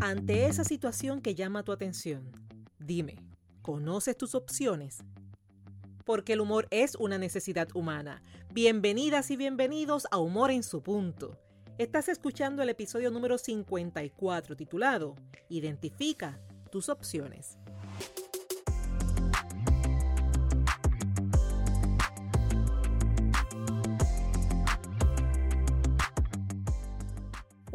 Ante esa situación que llama tu atención, dime, ¿conoces tus opciones? Porque el humor es una necesidad humana. Bienvenidas y bienvenidos a Humor en su punto. Estás escuchando el episodio número 54 titulado Identifica tus opciones.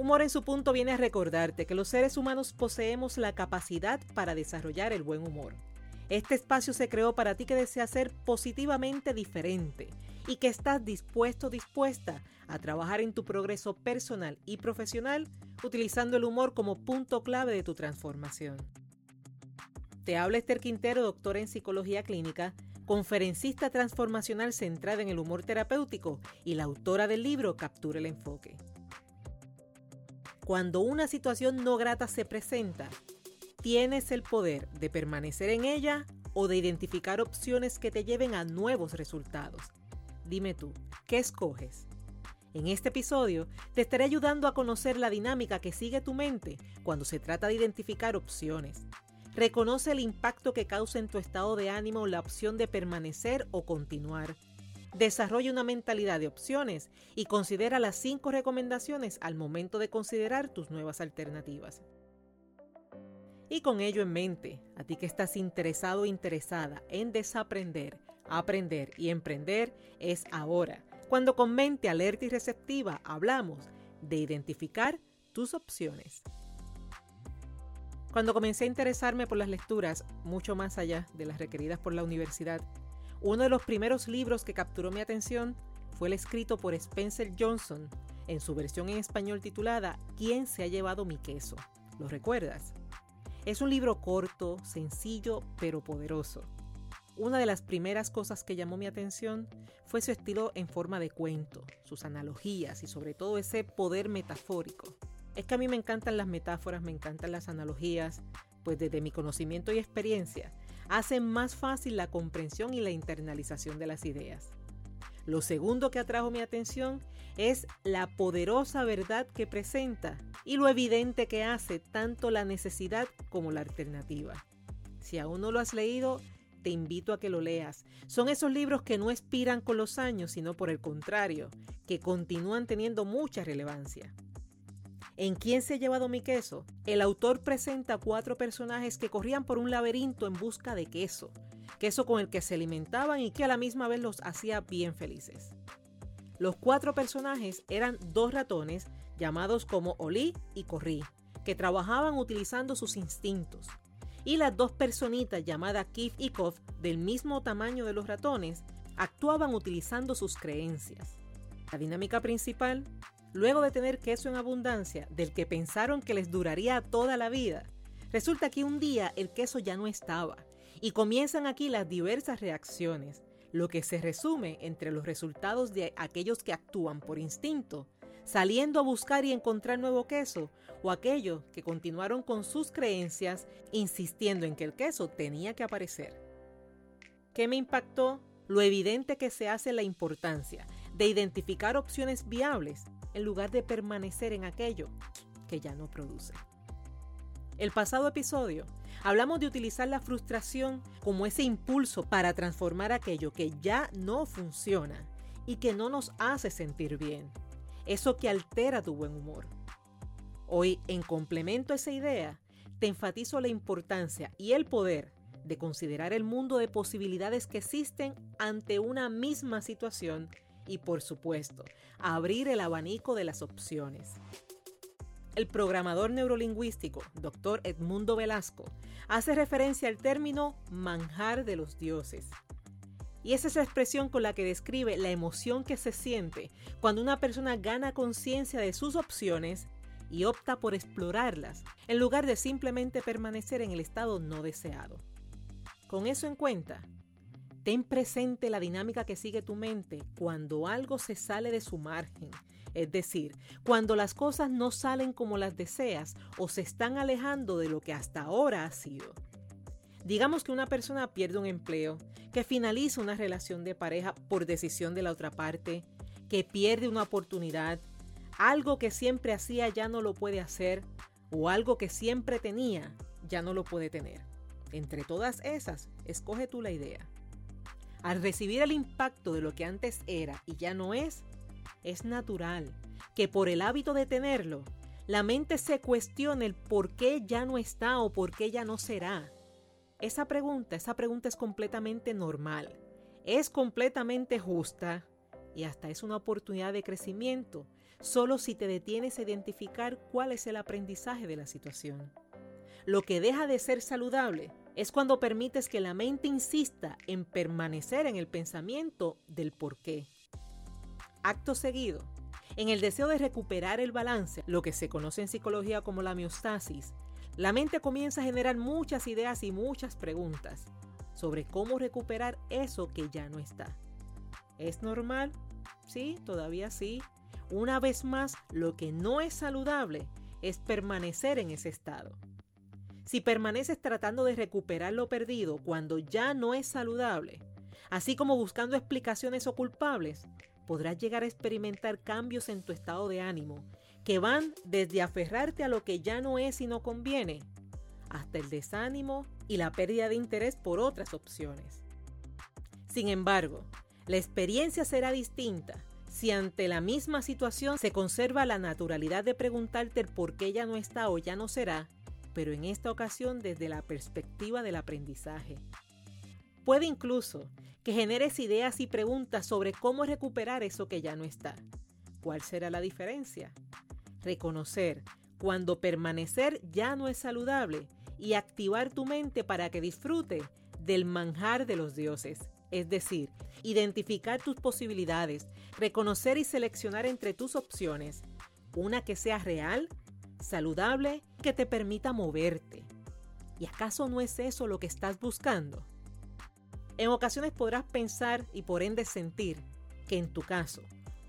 Humor en su punto viene a recordarte que los seres humanos poseemos la capacidad para desarrollar el buen humor. Este espacio se creó para ti que deseas ser positivamente diferente y que estás dispuesto dispuesta a trabajar en tu progreso personal y profesional utilizando el humor como punto clave de tu transformación. Te habla Esther Quintero, doctora en psicología clínica, conferencista transformacional centrada en el humor terapéutico y la autora del libro Captura el enfoque. Cuando una situación no grata se presenta, tienes el poder de permanecer en ella o de identificar opciones que te lleven a nuevos resultados. Dime tú, ¿qué escoges? En este episodio te estaré ayudando a conocer la dinámica que sigue tu mente cuando se trata de identificar opciones. Reconoce el impacto que causa en tu estado de ánimo la opción de permanecer o continuar Desarrolla una mentalidad de opciones y considera las cinco recomendaciones al momento de considerar tus nuevas alternativas. Y con ello en mente, a ti que estás interesado o interesada en desaprender, aprender y emprender, es ahora, cuando con mente alerta y receptiva hablamos de identificar tus opciones. Cuando comencé a interesarme por las lecturas, mucho más allá de las requeridas por la universidad, uno de los primeros libros que capturó mi atención fue el escrito por Spencer Johnson en su versión en español titulada ¿Quién se ha llevado mi queso? ¿Lo recuerdas? Es un libro corto, sencillo, pero poderoso. Una de las primeras cosas que llamó mi atención fue su estilo en forma de cuento, sus analogías y sobre todo ese poder metafórico. Es que a mí me encantan las metáforas, me encantan las analogías, pues desde mi conocimiento y experiencia hacen más fácil la comprensión y la internalización de las ideas. Lo segundo que atrajo mi atención es la poderosa verdad que presenta y lo evidente que hace tanto la necesidad como la alternativa. Si aún no lo has leído, te invito a que lo leas. Son esos libros que no expiran con los años, sino por el contrario, que continúan teniendo mucha relevancia. En ¿Quién se ha llevado mi queso? El autor presenta cuatro personajes que corrían por un laberinto en busca de queso, queso con el que se alimentaban y que a la misma vez los hacía bien felices. Los cuatro personajes eran dos ratones llamados como Oli y Corrí, que trabajaban utilizando sus instintos, y las dos personitas llamadas Kif y Kof, del mismo tamaño de los ratones, actuaban utilizando sus creencias. La dinámica principal luego de tener queso en abundancia, del que pensaron que les duraría toda la vida, resulta que un día el queso ya no estaba y comienzan aquí las diversas reacciones, lo que se resume entre los resultados de aquellos que actúan por instinto, saliendo a buscar y encontrar nuevo queso, o aquellos que continuaron con sus creencias, insistiendo en que el queso tenía que aparecer. ¿Qué me impactó? Lo evidente que se hace la importancia de identificar opciones viables en lugar de permanecer en aquello que ya no produce. El pasado episodio hablamos de utilizar la frustración como ese impulso para transformar aquello que ya no funciona y que no nos hace sentir bien, eso que altera tu buen humor. Hoy, en complemento a esa idea, te enfatizo la importancia y el poder de considerar el mundo de posibilidades que existen ante una misma situación y por supuesto, abrir el abanico de las opciones. El programador neurolingüístico, Dr. Edmundo Velasco, hace referencia al término manjar de los dioses. Y es esa expresión con la que describe la emoción que se siente cuando una persona gana conciencia de sus opciones y opta por explorarlas, en lugar de simplemente permanecer en el estado no deseado. Con eso en cuenta, Ten presente la dinámica que sigue tu mente cuando algo se sale de su margen, es decir, cuando las cosas no salen como las deseas o se están alejando de lo que hasta ahora ha sido. Digamos que una persona pierde un empleo, que finaliza una relación de pareja por decisión de la otra parte, que pierde una oportunidad, algo que siempre hacía ya no lo puede hacer, o algo que siempre tenía ya no lo puede tener. Entre todas esas, escoge tú la idea. Al recibir el impacto de lo que antes era y ya no es, es natural que por el hábito de tenerlo, la mente se cuestione el por qué ya no está o por qué ya no será. Esa pregunta, esa pregunta es completamente normal, es completamente justa y hasta es una oportunidad de crecimiento, solo si te detienes a identificar cuál es el aprendizaje de la situación. Lo que deja de ser saludable es cuando permites que la mente insista en permanecer en el pensamiento del por qué. Acto seguido, en el deseo de recuperar el balance, lo que se conoce en psicología como la miostasis, la mente comienza a generar muchas ideas y muchas preguntas sobre cómo recuperar eso que ya no está. ¿Es normal? Sí, todavía sí. Una vez más, lo que no es saludable es permanecer en ese estado. Si permaneces tratando de recuperar lo perdido cuando ya no es saludable, así como buscando explicaciones o culpables, podrás llegar a experimentar cambios en tu estado de ánimo que van desde aferrarte a lo que ya no es y no conviene, hasta el desánimo y la pérdida de interés por otras opciones. Sin embargo, la experiencia será distinta si ante la misma situación se conserva la naturalidad de preguntarte el por qué ya no está o ya no será, pero en esta ocasión desde la perspectiva del aprendizaje. Puede incluso que generes ideas y preguntas sobre cómo recuperar eso que ya no está. ¿Cuál será la diferencia? Reconocer cuando permanecer ya no es saludable y activar tu mente para que disfrute del manjar de los dioses es decir, identificar tus posibilidades, reconocer y seleccionar entre tus opciones una que sea real, saludable, que te permita moverte. ¿Y acaso no es eso lo que estás buscando? En ocasiones podrás pensar y por ende sentir que en tu caso,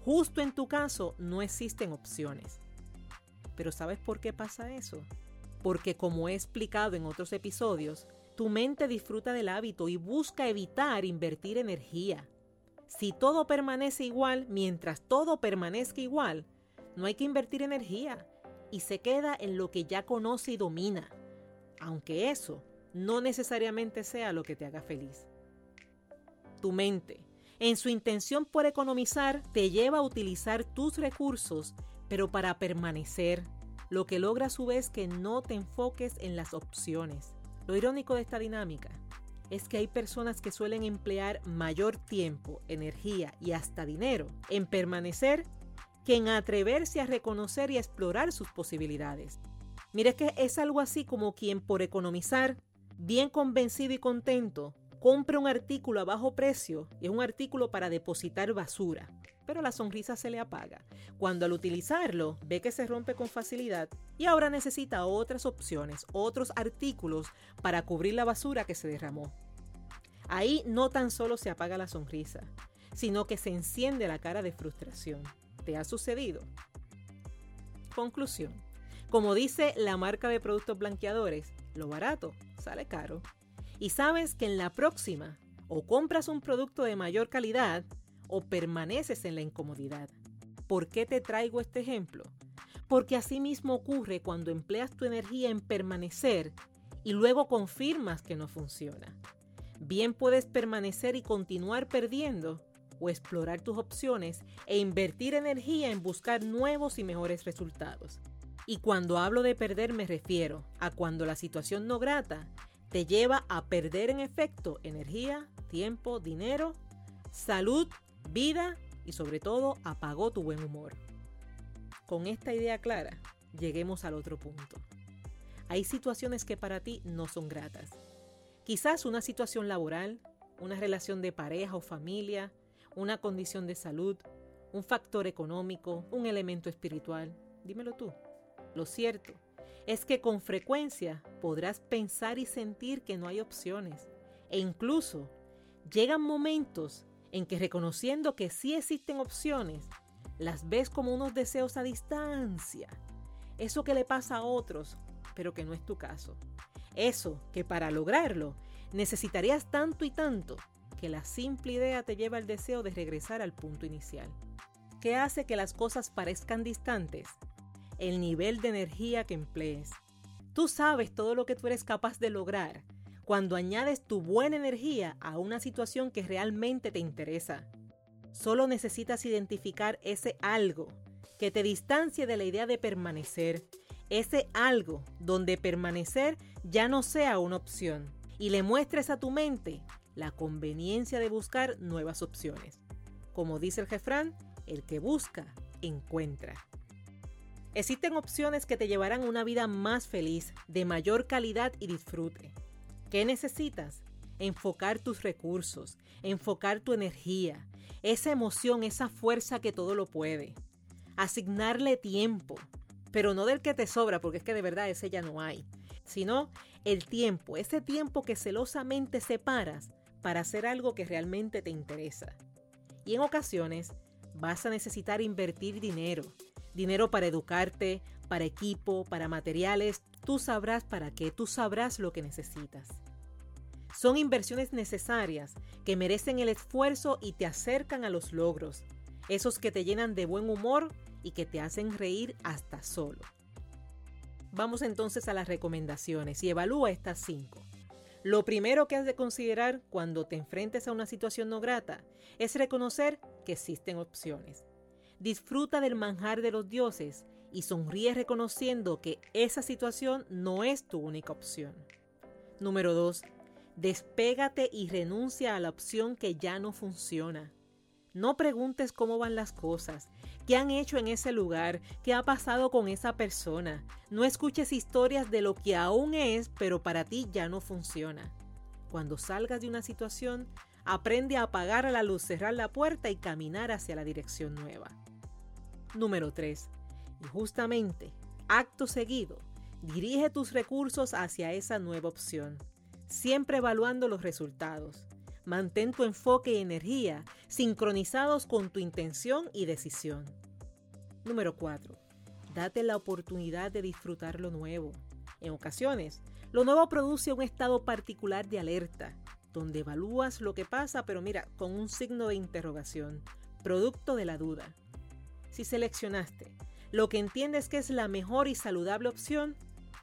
justo en tu caso, no existen opciones. Pero ¿sabes por qué pasa eso? Porque como he explicado en otros episodios, tu mente disfruta del hábito y busca evitar invertir energía. Si todo permanece igual, mientras todo permanezca igual, no hay que invertir energía y se queda en lo que ya conoce y domina, aunque eso no necesariamente sea lo que te haga feliz. Tu mente, en su intención por economizar, te lleva a utilizar tus recursos, pero para permanecer, lo que logra a su vez que no te enfoques en las opciones. Lo irónico de esta dinámica es que hay personas que suelen emplear mayor tiempo, energía y hasta dinero en permanecer que en atreverse a reconocer y explorar sus posibilidades. Mire que es algo así como quien por economizar, bien convencido y contento, compra un artículo a bajo precio y es un artículo para depositar basura pero la sonrisa se le apaga. Cuando al utilizarlo ve que se rompe con facilidad y ahora necesita otras opciones, otros artículos para cubrir la basura que se derramó. Ahí no tan solo se apaga la sonrisa, sino que se enciende la cara de frustración. ¿Te ha sucedido? Conclusión. Como dice la marca de productos blanqueadores, lo barato sale caro. Y sabes que en la próxima o compras un producto de mayor calidad o permaneces en la incomodidad. ¿Por qué te traigo este ejemplo? Porque así mismo ocurre cuando empleas tu energía en permanecer y luego confirmas que no funciona. Bien puedes permanecer y continuar perdiendo o explorar tus opciones e invertir energía en buscar nuevos y mejores resultados. Y cuando hablo de perder me refiero a cuando la situación no grata te lleva a perder en efecto energía, tiempo, dinero, salud vida y sobre todo apagó tu buen humor. Con esta idea clara, lleguemos al otro punto. Hay situaciones que para ti no son gratas. Quizás una situación laboral, una relación de pareja o familia, una condición de salud, un factor económico, un elemento espiritual. Dímelo tú. Lo cierto es que con frecuencia podrás pensar y sentir que no hay opciones. E incluso llegan momentos en que reconociendo que sí existen opciones, las ves como unos deseos a distancia. Eso que le pasa a otros, pero que no es tu caso. Eso que para lograrlo necesitarías tanto y tanto que la simple idea te lleva al deseo de regresar al punto inicial. ¿Qué hace que las cosas parezcan distantes? El nivel de energía que emplees. Tú sabes todo lo que tú eres capaz de lograr cuando añades tu buena energía a una situación que realmente te interesa. Solo necesitas identificar ese algo que te distancie de la idea de permanecer, ese algo donde permanecer ya no sea una opción y le muestres a tu mente la conveniencia de buscar nuevas opciones. Como dice el jefrán, el que busca, encuentra. Existen opciones que te llevarán a una vida más feliz, de mayor calidad y disfrute. ¿Qué necesitas? Enfocar tus recursos, enfocar tu energía, esa emoción, esa fuerza que todo lo puede. Asignarle tiempo, pero no del que te sobra, porque es que de verdad ese ya no hay, sino el tiempo, ese tiempo que celosamente separas para hacer algo que realmente te interesa. Y en ocasiones vas a necesitar invertir dinero, dinero para educarte, para equipo, para materiales, tú sabrás para qué, tú sabrás lo que necesitas. Son inversiones necesarias que merecen el esfuerzo y te acercan a los logros, esos que te llenan de buen humor y que te hacen reír hasta solo. Vamos entonces a las recomendaciones y evalúa estas cinco. Lo primero que has de considerar cuando te enfrentes a una situación no grata es reconocer que existen opciones. Disfruta del manjar de los dioses y sonríe reconociendo que esa situación no es tu única opción. Número 2. Despégate y renuncia a la opción que ya no funciona. No preguntes cómo van las cosas, qué han hecho en ese lugar, qué ha pasado con esa persona. No escuches historias de lo que aún es, pero para ti ya no funciona. Cuando salgas de una situación, aprende a apagar la luz, cerrar la puerta y caminar hacia la dirección nueva. Número 3. Y justamente, acto seguido, dirige tus recursos hacia esa nueva opción, siempre evaluando los resultados. Mantén tu enfoque y energía sincronizados con tu intención y decisión. Número 4. Date la oportunidad de disfrutar lo nuevo. En ocasiones, lo nuevo produce un estado particular de alerta, donde evalúas lo que pasa, pero mira, con un signo de interrogación, producto de la duda. Si seleccionaste lo que entiendes que es la mejor y saludable opción,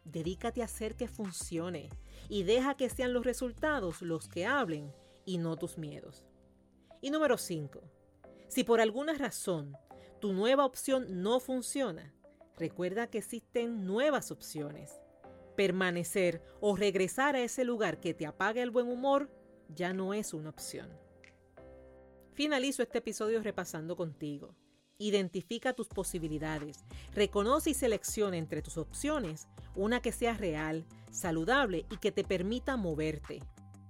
dedícate a hacer que funcione y deja que sean los resultados los que hablen y no tus miedos. Y número 5. Si por alguna razón tu nueva opción no funciona, recuerda que existen nuevas opciones. Permanecer o regresar a ese lugar que te apaga el buen humor ya no es una opción. Finalizo este episodio repasando contigo. Identifica tus posibilidades, reconoce y selecciona entre tus opciones una que sea real, saludable y que te permita moverte.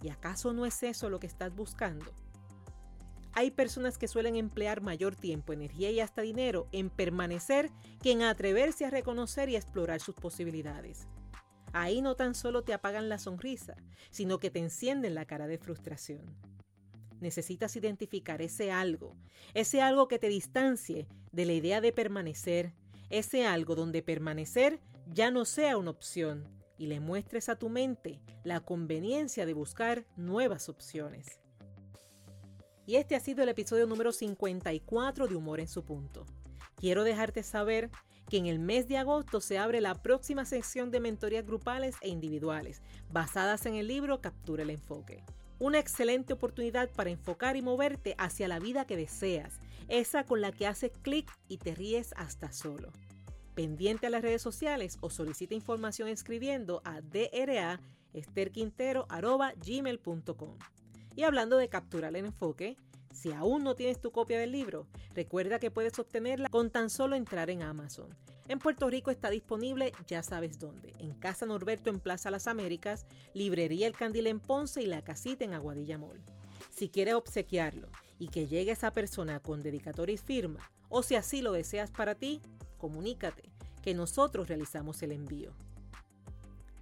¿Y acaso no es eso lo que estás buscando? Hay personas que suelen emplear mayor tiempo, energía y hasta dinero en permanecer que en atreverse a reconocer y explorar sus posibilidades. Ahí no tan solo te apagan la sonrisa, sino que te encienden la cara de frustración necesitas identificar ese algo, ese algo que te distancie de la idea de permanecer, ese algo donde permanecer ya no sea una opción y le muestres a tu mente la conveniencia de buscar nuevas opciones. Y este ha sido el episodio número 54 de Humor en su punto. Quiero dejarte saber que en el mes de agosto se abre la próxima sección de mentorías grupales e individuales, basadas en el libro Captura el Enfoque una excelente oportunidad para enfocar y moverte hacia la vida que deseas, esa con la que haces clic y te ríes hasta solo. Pendiente a las redes sociales o solicita información escribiendo a draesterquintero.gmail.com. Y hablando de capturar el enfoque, si aún no tienes tu copia del libro, recuerda que puedes obtenerla con tan solo entrar en Amazon. En Puerto Rico está disponible, ya sabes dónde, en Casa Norberto en Plaza Las Américas, Librería El Candil en Ponce y La Casita en Aguadilla Mall. Si quieres obsequiarlo y que llegue esa persona con dedicatoria y firma, o si así lo deseas para ti, comunícate, que nosotros realizamos el envío.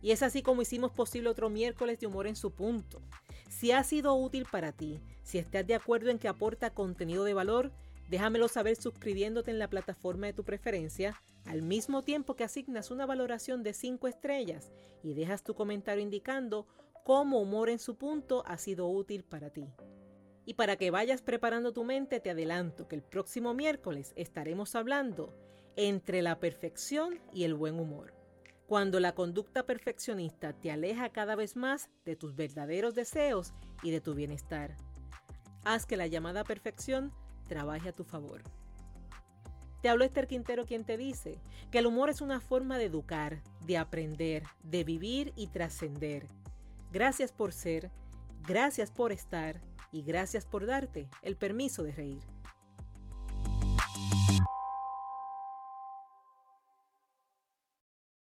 Y es así como hicimos posible otro miércoles de humor en su punto. Si ha sido útil para ti, si estás de acuerdo en que aporta contenido de valor, déjamelo saber suscribiéndote en la plataforma de tu preferencia al mismo tiempo que asignas una valoración de 5 estrellas y dejas tu comentario indicando cómo humor en su punto ha sido útil para ti. Y para que vayas preparando tu mente, te adelanto que el próximo miércoles estaremos hablando entre la perfección y el buen humor. cuando la conducta perfeccionista te aleja cada vez más de tus verdaderos deseos y de tu bienestar. Haz que la llamada perfección trabaje a tu favor. Te habló Esther Quintero quien te dice que el humor es una forma de educar, de aprender, de vivir y trascender. Gracias por ser, gracias por estar y gracias por darte el permiso de reír.